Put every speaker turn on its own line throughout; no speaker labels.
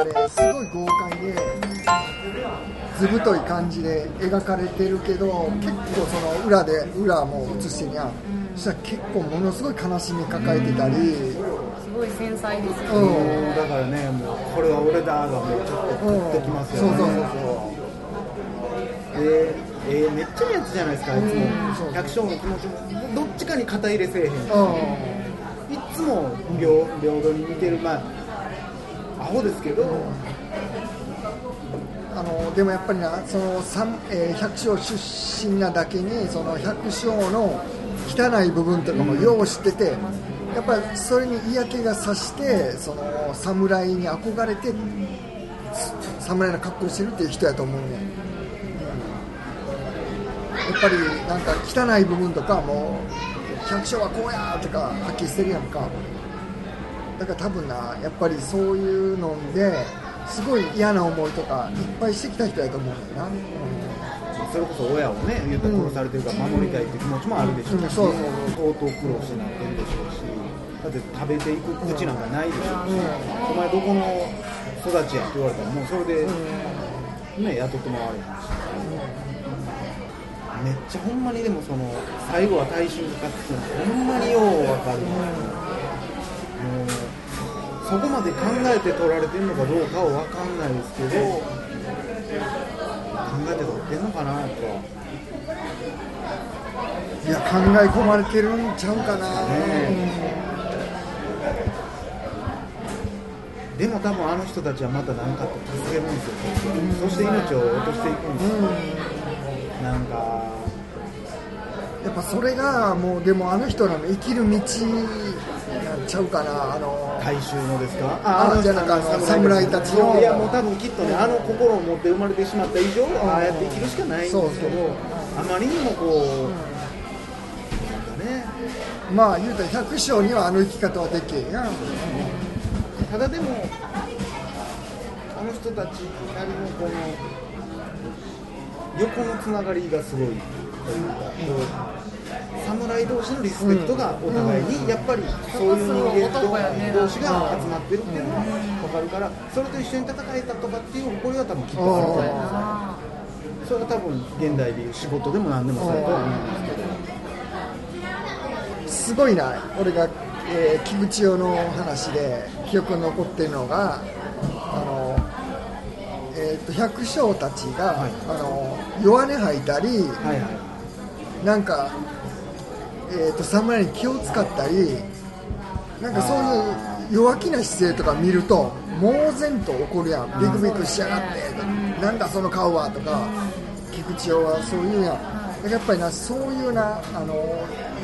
ってあれすごい豪快で図太い感じで描かれてるけど結構その裏で裏も映してんや。そしたら結構ものすごい悲しみ抱えてたり。
すごい繊細ですよ
う
ね、
ん
だからねもうこれは俺だがもうちょっとグッときますよね。
そうそうそう
でえーめっちゃいいやつじゃないですかいつも。
そう。
百姓の気持ちもどっちかに肩入れせえへん。
う
いつも平平等に見てる。まあアホですけど、
あのでもやっぱりなその三、えー百姓出身なだけにその百姓の汚い部分とかもよう知ってて、やっぱりそれに嫌気がさしてその侍に憧れて侍の格好をしてるっていう人やと思うねん、うんやっぱりなんか汚い部分とかも百姓はこうやとかはっきりしてるやんかだから多分なやっぱりそういうのですごい嫌な思いとかいっぱいしてきた人やと思うんだよな、
それこそ親をね言うたら殺されてるから守りたいっていう気持ちもあるでしょうし、相当苦労してなってるでしょうしだって食べていく口なんかないでしょうし、お前どこの育ちやって言われたらもうそれで、ね雇ってもらわれへんし、めっちゃほんまにでもその最後は大衆化っていうのはほんまにようわかる、そこまで考えて取られてるのかどうかはわかんないですけど考えて取ってんのかなとは。
いや考え込まれてるんちゃうかな、
でも多分あの人たちはまた何かと助けるんですよ、そして命を落としていくんですよ、なんか。
やっぱそれがもうでもあの人らの生きる道ちゃうかなあの
大衆のですか？
あじゃあなんかあの侍たちの。
いやもう多分きっとねあの心を持って生まれてしまった以上ああやって生きるしかないんですけど
そうそう
あまりにもこう、なんかね。
まあ言うたら百姓にはあの生き方はできへん。やん。
ただでもあの人たちなりのこの横のつながりがすごい。というか、侍同士のリスペクトがお互いにやっぱりそういう人間同士が集まってるっていうのが分かるからそれと一緒に戦えたとかっていう誇りは多分きっとあると思うんですよ
あ
それは多分現代でいう仕事でも何でもそうだとは思うんですけど。
すごいな俺が、えー菊池代の話で記憶に残ってるのがあの、えー、と百姓たちが、
はい。
あの弱音吐いたり
はいはい。
なんか、えー、と侍に気を使ったりなんかそういう弱気な姿勢とか見ると猛然と怒るやん。ビクビクしやがってなんだその顔はとか菊池代はそういうやんや。っぱりなそういうなあの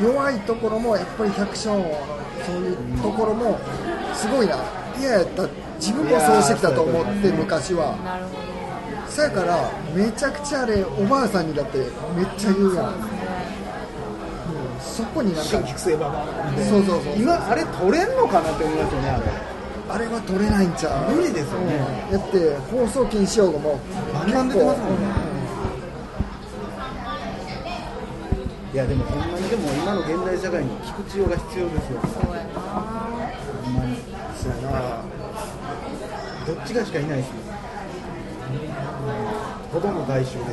弱いところもやっぱり百姓のそういうところもすごいな。嫌やった自分もそうしてきたと思って昔は。そやからめちゃくちゃあれおばあさんにだってめっちゃ言うやん、そこになんか
新規性ババアみたいな
そうそうそう。
今あれ取れんのかなって思いますよねあれ。
あれは取れないんちゃう？
無理ですよね。
うん。だって放送禁止用語も
バンバン出てますもんね。いやでもほんまにでも今の現代社会に菊池用が必要ですよ。
そうやな。
ほんまに。
そうやな。
どっちがしかいないですよほとんど大衆で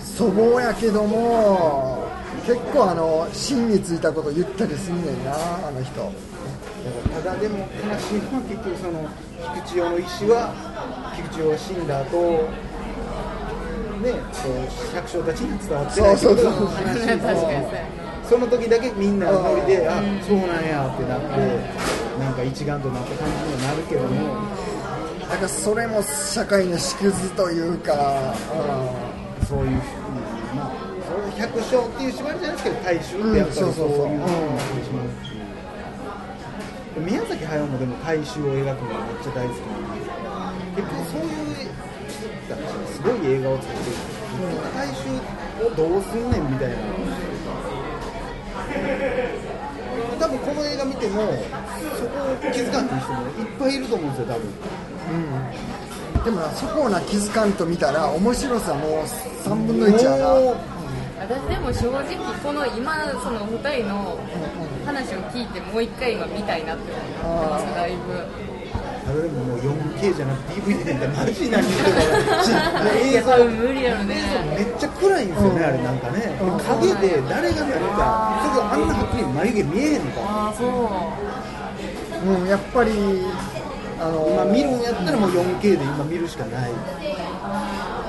す。し
粗暴やけども結構あの芯についたこと言ったりすんねんなあの人。
ただでも悲しいのは結局その菊池用の意思は菊池用が死んだ後ねこう百姓たちに伝わってない
そうそうそう
そ
の時だけみんなノリであそうなんやってなってなんか一丸となった感じにはなるけども
だからそれも社会の縮図というか、
そういうふうにまあそれ百姓っていう縛りじゃないですけど大衆ってやっぱりそういうふう。になってしまうっていう宮崎駿もでも大衆を描くのがめっちゃ大好きなんで結局そういう人たちがすごい映画を作ってる大衆をどうすんねんみたいな多分この映画見てもそこを気づかんっていう人もいっぱいいると思うんですよ多分。
うん、でもなそこをな気づかんと見たら面白さもう3分の1やな
私でも正直この今その2人の話を聞いてもう一回は見たいなって思ってますだいぶ
ただでももう 4K じゃなくて DVD でマジ何言ってるか
いや
映像
無理やろね
めっちゃ暗いんですよね、
うん
あれなんかね、
うん
影で誰が誰か、そこあんなはっきり眉毛見えへんのか、
ああそう
うん、やっぱりあの
今見るんやったらもう 4K で今見るしかない、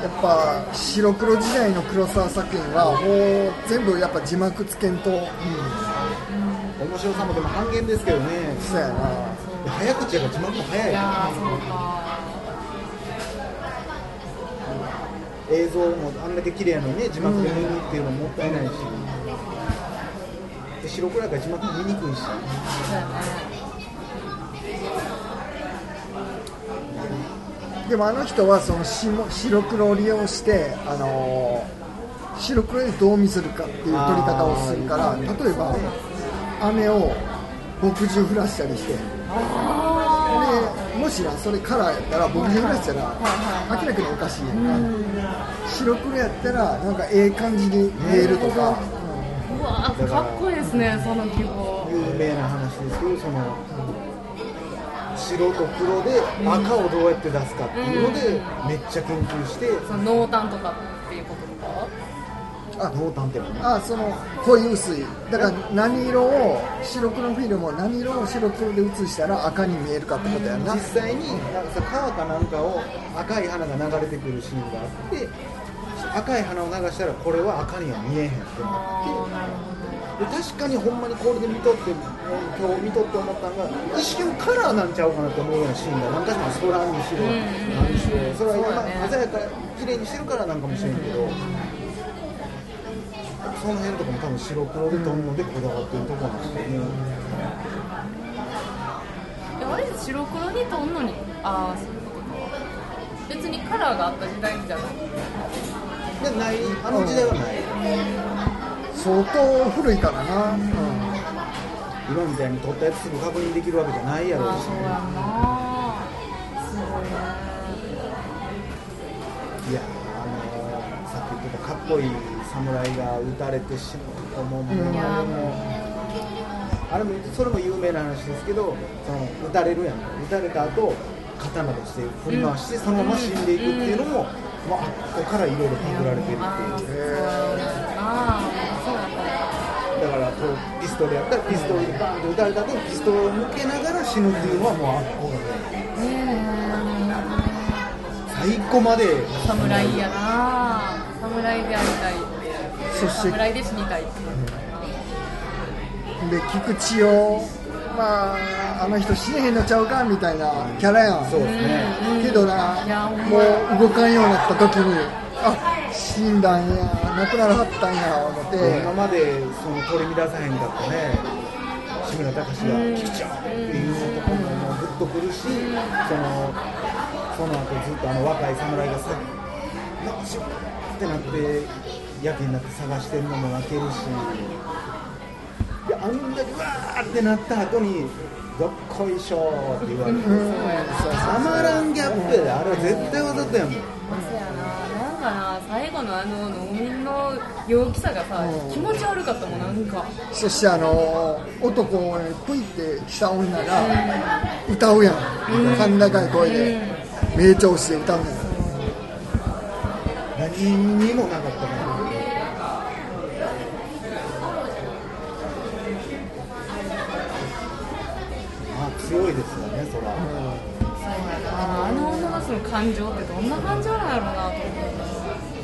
やっぱ白黒時代の黒沢作品はもう全部やっぱ字幕つけんと、うん、
面白さもでも半減ですけどね、
そうやな。
早口やから字幕も早い
か。
映像もあんだけ綺麗やのにね、字幕で見るっていうのももったいないし、で白黒やから字幕も見にくいし、
そうや
でもあの人はその白黒を利用して、あのー白黒でどう見せるかっていう撮り方をするから例えば雨を墨汁降らしたりしてでもしなそれカラーやったら墨汁降らしたら明らかにおかしいやんか。白黒やったらなんかええ感じに見えるとか、
うわーかっこいいですねその記号
有名な話ですけど、その白と黒で赤をどうやって出すかっていうので、めっちゃ研究して、
その濃淡とかっていうこととか？
あ
濃淡ってのはね。
あその濃い薄い。だから何色を白黒フィルムを何色を白黒で写したら赤に見えるかってことやんな。
実際になんかさ川かなんかを赤い花が流れてくるシーンがあって赤い花を流したらこれは赤には見えへんってなって。
ああなるほ
で確かにほんまにこれで見とって今日見とって思ったのが一瞬カラーなんちゃうかなって思うようなシーンが何か所も空にしろ何にしろ。それは今鮮やか綺麗にしてるからなんかもしれんけどその辺とかも多分白黒で撮るのでこだわってるとこなんですよね。
どあれ白黒に撮んのにああそういうことか。別にカラーがあった時代じゃない。
でないあの時代はない
相当古いからな、うん。
今みたいに撮ったやつすぐ確認できるわけじゃないやろうし。
ね
いやあのさっき言ってたかっこいい侍が撃たれてしまうともうも。う
いや
あれもあれもそれも有名な話ですけどその撃たれるやん撃たれた後刀として振り回してそのまま死んでいくっていうのも、まあ、ここからいろいろパクられてるっていうピストルやったらピストルでバーンと撃たれた後にピストルを向けながら死ぬっていうのはもうあっこが最後まで。
侍やな。侍でありたいって。
そして
侍で死にたいって
で菊池をまああの人死ねへんのちゃうかみたいなキャラやん。
そうですね、
けどなもう動かんようになった時にあ死んだんや亡くならはったんや思って。
今までその取り乱さへんかったね。志村隆が「菊ちゃん」っていうところももうグッとくるしそのその後ずっとあの若い侍がさ「よし!」ってなってやけになって探してるのも泣けるし。いやあんだけわーってなった後に「どっこいしょ」って言われて。たまらんギャップやであれは絶対わざとやもん
最後のあの農民の陽気さがさ
うん。
気持ち悪かったもんなんか。
そしてあの男をクイってした女が歌うやん。甲高い声で名調子で歌うねん
何にもなかったからまあ強いですよねそら、
そうやな。あの女の人の感情ってどんな感情なんやろうなと思って
あ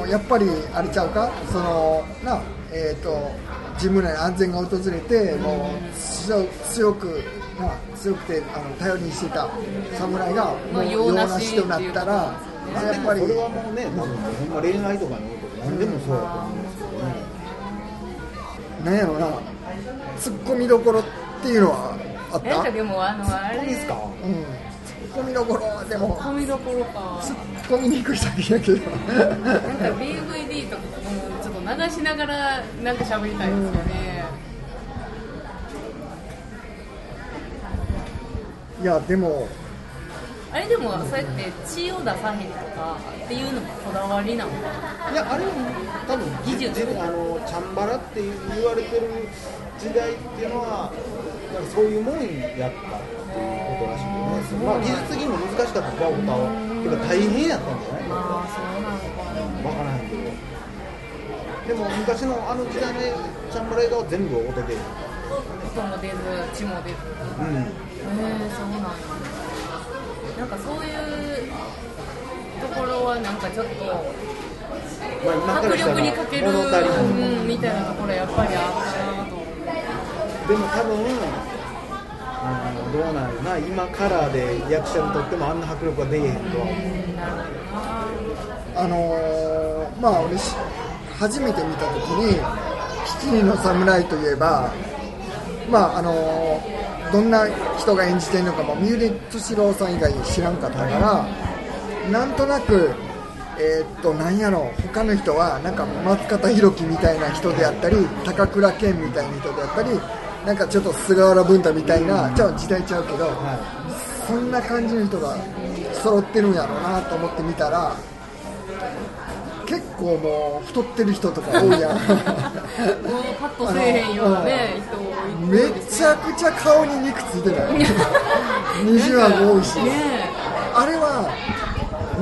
のやっぱりあれちゃうか？そのなえっ、と自分らに安全が訪れてもう強強くな強くてあの頼りにしてた侍がも
まあ
う
用なし
となったら
まあで
やっぱり。
もそれはもうね多分ほんま恋愛とかにおいて何でもそうだと思うんですけどね、
なんやろな。ツッコミどころっていうのはあった？
なんかでもあのあれ。
いいですか？
うんツッコミどころでも
髪どころか。
ツッコミにくい先やけど。
なんか DVD とかもちょっと流しながらなんか喋りたいですよね、
いやでも
あれでもそうやって血を出さへんとかっていうのもこだわりなのか
いやあれは多分
技術
あのチャンバラって言われてる時代っていうのはなんかそういうもんやったっていうことらしいけどね、まあ、技術的にも難しかったバオタは。てか大変やったんじゃない？
まあそうなのか。
わからへんけど。でも昔のあの時代の侍映画は全部音で
音も出ず血も出ず。
うん。
へえそうなんや。なんかそういうところはなんかちょっと
まあ
迫力に欠ける、
物足りない。
うん、みたいなところやっぱりあったなと
でも多分どうなんやな。今カラーで役者にとってもあんな迫力は出えへんと。は
あのーまあ俺初めて見た時に「七人の侍」といえばまああのーどんな人が演じてるのかも三浦敏郎さん以外知らんかったからなんとなくえーっとなんやろ他の人はなんか松方弘樹みたいな人であったり高倉健みたいな人であったりなんかちょっと菅原文太みたいなじゃあ時代ちゃうけど、
は
そんな感じの人が揃ってるんやろうなと思って見たら結構もう太ってる人とか多いやん。
もうパッとせえへんようなね人多い。
めちゃくちゃ顔に肉ついてない。二重顎多いし。
ね。
あれは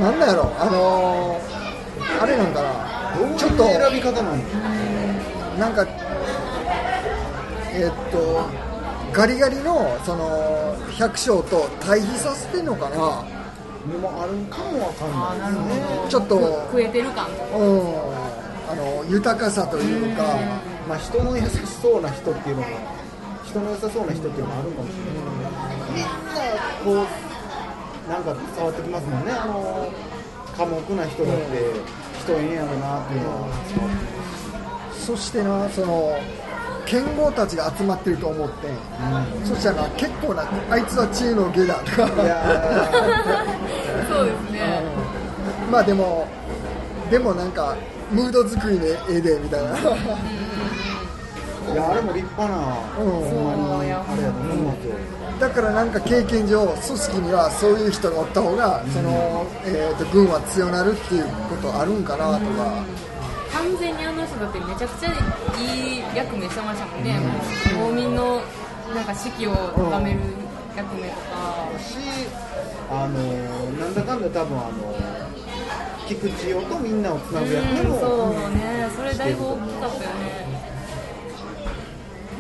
なんだやろあのーあれなんかな。ちょっと
選び方なの
なんかえーっとガリガリのその百姓と対比させてんのかな？
でもあるかもわかんない。
なるほど
ちょっと
食えてる感。
うん。あの豊かさというか、
まあ、人の優しそうな人っていうのが人の良さそうな人っていうのがあるかもしれない、みんなこうなんか伝わってきますもんね。あの寡黙な人だって人ええんやろなっていうのは伝わってき
そしてなその剣豪たちが集まってると思って、そしたら結構なあいつは知恵の下だとか。
そうですね。
まあでもでもなんかムード作りでええでみたいな。
ーいやあれも立派な、
うん。
ほんまにあれやと思いますよ、
だからなんか経験上組織にはそういう人がおった方がその、えー、と軍は強なるっていうことあるんかなとか、
完全にあの人だってめちゃくちゃいい役目してましたもんね、もう農民のなんか士気を高める役目とか、
しあのなんだかんだ多分あの菊池雄とみんなをつなぐ役目も、
そうね。それだいぶ大きかったよね。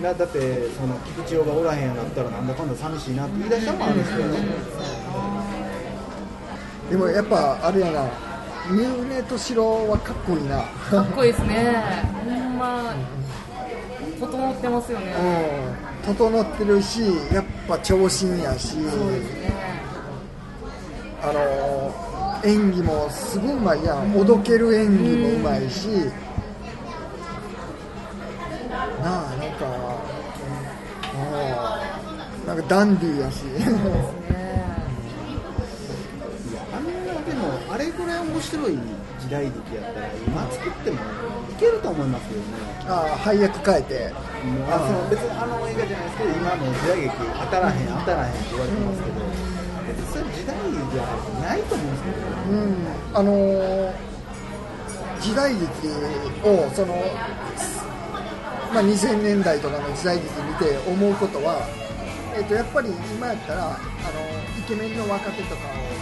なだってその菊池雄がおらへんやなったらなんだかんだ寂しいなって言い出したのもあるんですけどね、
でもやっぱあれやな三浦敏郎はかっこいいな
かっこいいですねほんま整ってますよね、
うん、整ってるしやっぱ長身やし
そうですね
あの演技もすごいうまいやんおどける演技もうまいし、なあなんかうんなんかダンディーやし
ね
いやあ面白い時代劇やったら今作ってもいけると思いますけどね。
ああ配役変えて。
もうあその別にあの映画じゃないですけど今の時代劇当たらへん当たらへんって言われてますけど別にそれ時代劇じゃないと思うんですけど。
うんあのー時代劇をその、まあ、2000年代とかの時代劇見て思うことは、えっとやっぱり今やったらあのイケメンの若手とかを